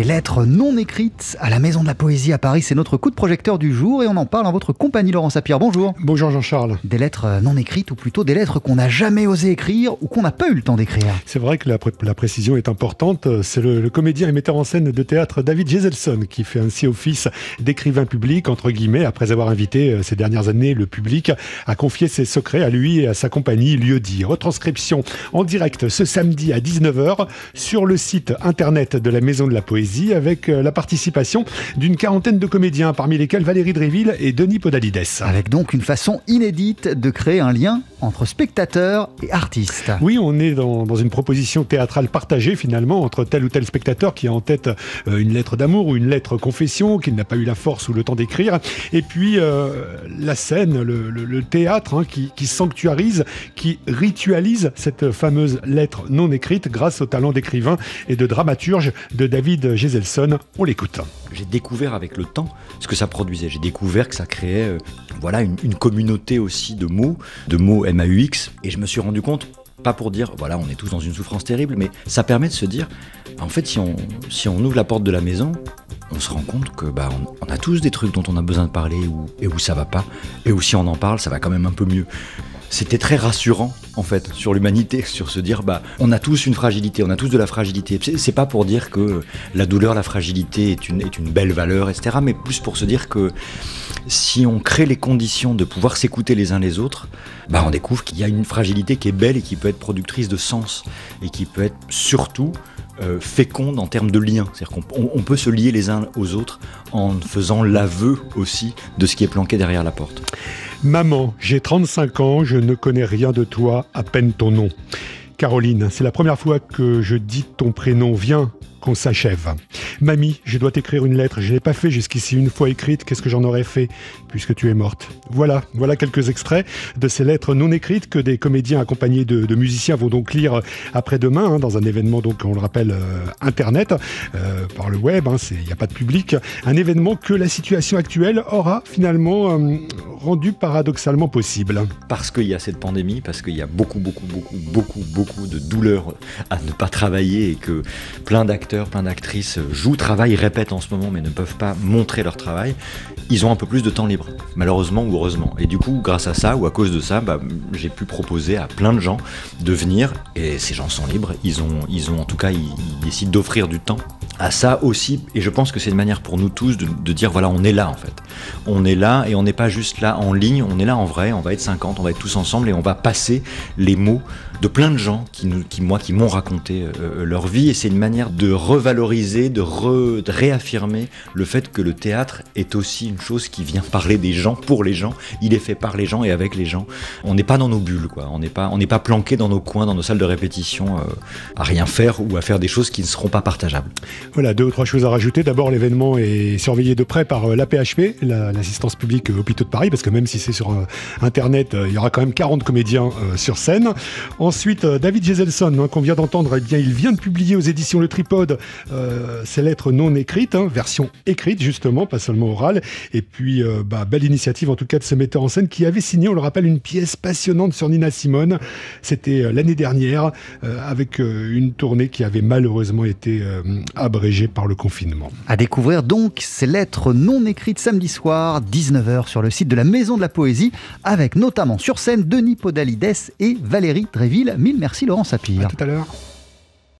Des lettres non écrites à la Maison de la Poésie à Paris, c'est notre coup de projecteur du jour et on en parle en votre compagnie Laurent Sapir. Bonjour. Bonjour Jean-Charles. Des lettres non écrites ou plutôt des lettres qu'on n'a jamais osé écrire ou qu'on n'a pas eu le temps d'écrire. C'est vrai que la, la, précision est importante. C'est le, comédien et metteur en scène de théâtre David Jeselson qui fait ainsi office d'écrivain public, entre guillemets, après avoir invité euh, ces dernières années le public à confier ses secrets à lui et à sa compagnie Lieu dit. Retranscription en direct ce samedi à 19h sur le site internet de la Maison de la Poésie avec euh, la participation d'une quarantaine de comédiens, parmi lesquels Valérie Dréville et Denis Podalides. Avec donc une façon inédite de créer un lien entre spectateurs et artistes. Oui, on est dans, une proposition théâtrale partagée finalement entre tel ou tel spectateur qui a en tête euh, une lettre d'amour ou une lettre confession qu'il n'a pas eu la force ou le temps d'écrire, et puis euh, la scène, le, théâtre hein, qui, qui sanctuarise, qui ritualise cette fameuse lettre non écrite grâce au talent d'écrivain et de dramaturge de David Geselson. On l'écoute. J'ai découvert avec le temps ce que ça produisait. J'ai découvert que ça créait euh, voilà, une, communauté aussi de mots, de mots MAUX. Et je me suis rendu compte, pas pour dire, voilà, on est tous dans une souffrance terrible, mais ça permet de se dire, en fait, si on, si on ouvre la porte de la maison, on se rend compte que bah, on, a tous des trucs dont on a besoin de parler ou, et où ça va pas. Et où si on en parle, ça va quand même un peu mieux c'était très rassurant en fait sur l'humanité, sur se dire bah on a tous une fragilité, on a tous de la fragilité. C'est pas pour dire que la douleur, la fragilité est une, belle valeur, etc. Mais plus pour se dire que si on crée les conditions de pouvoir s'écouter les uns les autres, bah on découvre qu'il y a une fragilité qui est belle et qui peut être productrice de sens et qui peut être surtout euh, féconde en termes de liens. C'est-à-dire qu'on peut se lier les uns aux autres en faisant l'aveu aussi de ce qui est planqué derrière la porte. Maman, j'ai 35 ans, je ne connais rien de toi, à peine ton nom. Caroline, c'est la première fois que je dis ton prénom. Viens, qu'on s'achève. Mamie, je dois t'écrire une lettre. Je ne l'ai pas fait jusqu'ici une fois écrite. Qu'est-ce que j'en aurais fait puisque tu es morte? Voilà, voilà quelques extraits de ces lettres non écrites que des comédiens accompagnés de, musiciens vont donc lire après-demain hein, dans un événement donc on le rappelle euh, internet euh, par le web. Il hein, n'y a pas de public. Un événement que la situation actuelle aura finalement euh, rendu paradoxalement possible. Parce qu'il y a cette pandémie, parce qu'il y a beaucoup, beaucoup, beaucoup, beaucoup, beaucoup de douleurs à ne pas travailler et que plein d'acteurs plein d'actrices jouent, travaillent, répètent en ce moment, mais ne peuvent pas montrer leur travail, ils ont un peu plus de temps libre, malheureusement ou heureusement. Et du coup, grâce à ça ou à cause de ça, bah, j'ai pu proposer à plein de gens de venir, et ces gens sont libres, ils ont, ils ont en tout cas, ils, décident d'offrir du temps à ça aussi, et je pense que c'est une manière pour nous tous de, de, dire voilà, on est là en fait. On est là et on n'est pas juste là en ligne, on est là en vrai, on va être 50, on va être tous ensemble et on va passer les mots de plein de gens qui, nous, qui moi, qui m'ont raconté euh, leur vie, et c'est une manière de revaloriser, de, réaffirmer le fait que le théâtre est aussi une chose qui vient parler des gens, pour les gens, il est fait par les gens et avec les gens. On n'est pas dans nos bulles, quoi. On n'est pas, on n'est pas planqué dans nos coins, dans nos salles de répétition, euh, à rien faire ou à faire des choses qui ne seront pas partageables. Voilà, deux ou trois choses à rajouter. D'abord, l'événement est surveillé de près par euh, l'APHP, l'assistance publique hôpitaux de Paris, parce que même si c'est sur Internet, il y aura quand même 40 comédiens sur scène. Ensuite, euh, David Jeselson, hein, qu'on vient d'entendre, eh bien, il vient de publier aux éditions Le Tripode euh, ses lettres non écrites, hein, version écrite justement, pas seulement orale. Et puis, euh, bah, belle initiative en tout cas de ce metteur en scène qui avait signé, on le rappelle, une pièce passionnante sur Nina Simone. C'était l'année dernière, avec une tournée qui avait malheureusement été abrégée par le confinement. À découvrir donc ces lettres non écrites samedi soir, 19h sur le site de la Maison de la Poésie, avec notamment sur scène Denis Podalides et Valérie Dréville. Mille merci Laurent Sapir. À tout à l'heure.